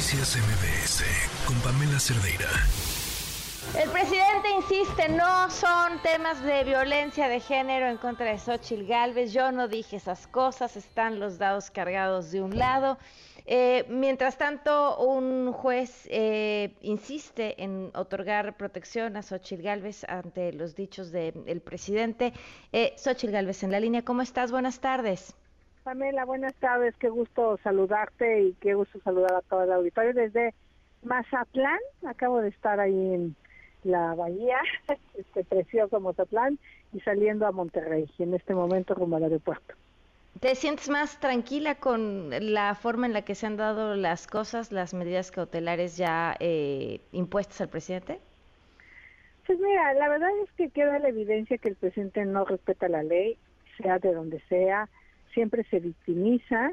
Noticias MBS con Pamela Cerdeira. El presidente insiste, no son temas de violencia de género en contra de Xochitl Galvez. Yo no dije esas cosas, están los dados cargados de un lado. Eh, mientras tanto, un juez eh, insiste en otorgar protección a Xochitl Galvez ante los dichos del presidente. Eh, Xochitl Galvez en la línea, ¿cómo estás? Buenas tardes. Pamela, buenas tardes, qué gusto saludarte y qué gusto saludar a todo el auditorio desde Mazatlán. Acabo de estar ahí en la bahía, este precioso Mozatlán, y saliendo a Monterrey, y en este momento como al aeropuerto. ¿Te sientes más tranquila con la forma en la que se han dado las cosas, las medidas cautelares ya eh, impuestas al presidente? Pues mira, la verdad es que queda la evidencia que el presidente no respeta la ley, sea de donde sea, siempre se victimiza,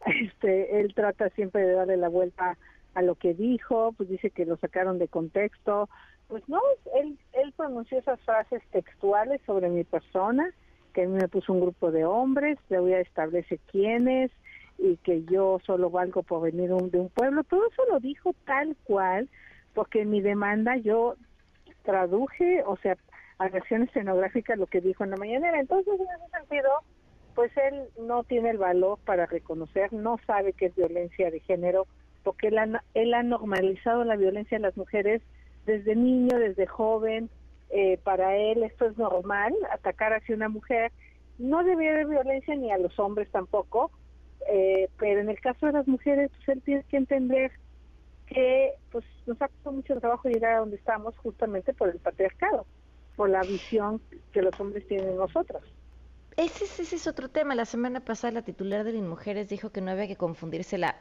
este, él trata siempre de darle la vuelta a lo que dijo, pues dice que lo sacaron de contexto, pues no, él, él pronunció esas frases textuales sobre mi persona, que a mí me puso un grupo de hombres, voy a establece quiénes y que yo solo valgo por venir de un pueblo, todo eso lo dijo tal cual, porque en mi demanda yo traduje, o sea, a versión escenográfica lo que dijo en la mañanera. Entonces, en ese sentido, pues él no tiene el valor para reconocer, no sabe qué es violencia de género, porque él ha, él ha normalizado la violencia de las mujeres desde niño, desde joven, eh, para él esto es normal, atacar hacia una mujer. No debe haber violencia ni a los hombres tampoco, eh, pero en el caso de las mujeres, pues él tiene que entender que pues nos ha costado mucho trabajo llegar a donde estamos justamente por el patriarcado, por la visión que los hombres tienen de nosotros. Ese, ese, es otro tema. La semana pasada la titular de Mujeres dijo que no había que confundirse la,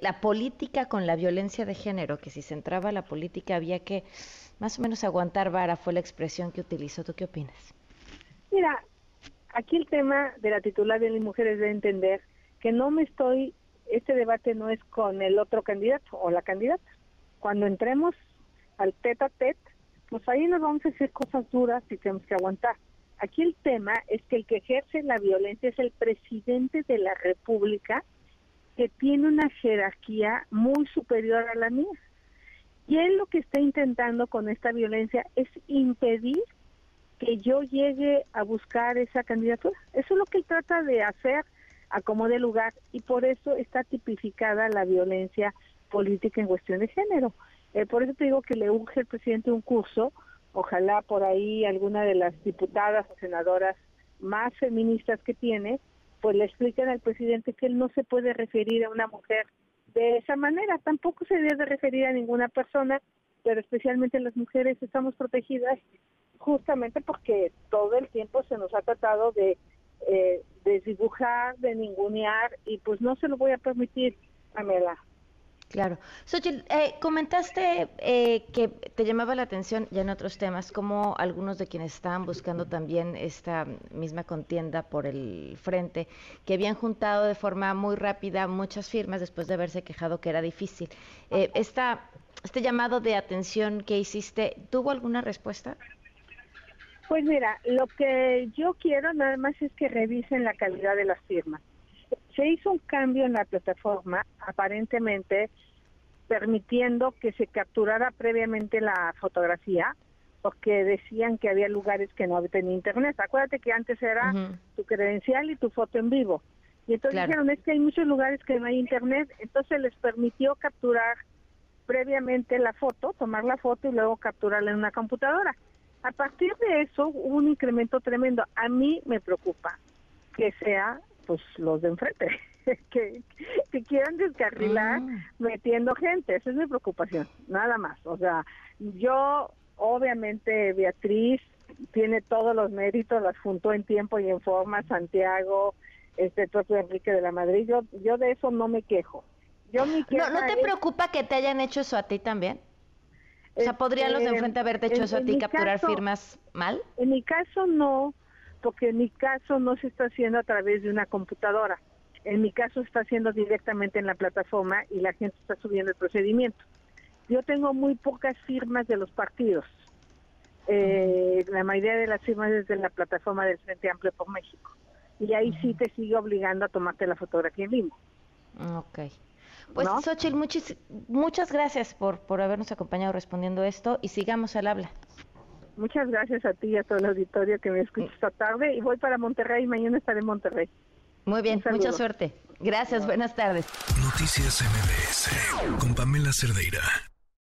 la política con la violencia de género, que si se entraba a la política había que más o menos aguantar vara, fue la expresión que utilizó. ¿Tú qué opinas? Mira, aquí el tema de la titular de Mujeres debe entender que no me estoy, este debate no es con el otro candidato o la candidata. Cuando entremos al tete a tete, pues ahí nos vamos a decir cosas duras y tenemos que aguantar Aquí el tema es que el que ejerce la violencia es el presidente de la República, que tiene una jerarquía muy superior a la mía. Y él lo que está intentando con esta violencia es impedir que yo llegue a buscar esa candidatura. Eso es lo que él trata de hacer a lugar y por eso está tipificada la violencia política en cuestión de género. Eh, por eso te digo que le urge al presidente un curso ojalá por ahí alguna de las diputadas o senadoras más feministas que tiene, pues le expliquen al presidente que él no se puede referir a una mujer de esa manera, tampoco se debe referir a ninguna persona, pero especialmente las mujeres estamos protegidas justamente porque todo el tiempo se nos ha tratado de eh, desdibujar, de ningunear y pues no se lo voy a permitir, Pamela. Claro. Xochitl, eh, comentaste eh, que te llamaba la atención ya en otros temas, como algunos de quienes estaban buscando también esta misma contienda por el frente, que habían juntado de forma muy rápida muchas firmas después de haberse quejado que era difícil. Eh, esta, este llamado de atención que hiciste, ¿tuvo alguna respuesta? Pues mira, lo que yo quiero nada más es que revisen la calidad de las firmas se hizo un cambio en la plataforma, aparentemente permitiendo que se capturara previamente la fotografía, porque decían que había lugares que no tenían internet. Acuérdate que antes era tu credencial y tu foto en vivo. Y entonces dijeron, es que hay muchos lugares que no hay internet, entonces les permitió capturar previamente la foto, tomar la foto y luego capturarla en una computadora. A partir de eso hubo un incremento tremendo. A mí me preocupa que sea pues los de enfrente, que, que quieran descarrilar ah. metiendo gente, esa es mi preocupación, nada más. O sea, yo, obviamente, Beatriz tiene todos los méritos, las juntó en tiempo y en forma, Santiago, este propio Enrique de la Madrid, yo, yo de eso no me quejo. Yo ¿No, ¿No te preocupa que te hayan hecho eso a ti también? O sea, ¿podrían los de este, enfrente haberte hecho eso a ti, capturar firmas mal? En mi caso no, porque en mi caso no se está haciendo a través de una computadora. En mi caso está haciendo directamente en la plataforma y la gente está subiendo el procedimiento. Yo tengo muy pocas firmas de los partidos. Eh, la mayoría de las firmas es de la plataforma del Frente Amplio por México. Y ahí sí te sigue obligando a tomarte la fotografía mismo. Ok. Pues Xochitl, muchas gracias por, por habernos acompañado respondiendo esto y sigamos al habla. Muchas gracias a ti y a todo el auditorio que me escucha esta tarde y voy para Monterrey, mañana estaré en Monterrey. Muy bien, mucha suerte. Gracias, buenas tardes. Noticias MBS con Pamela Cerdeira.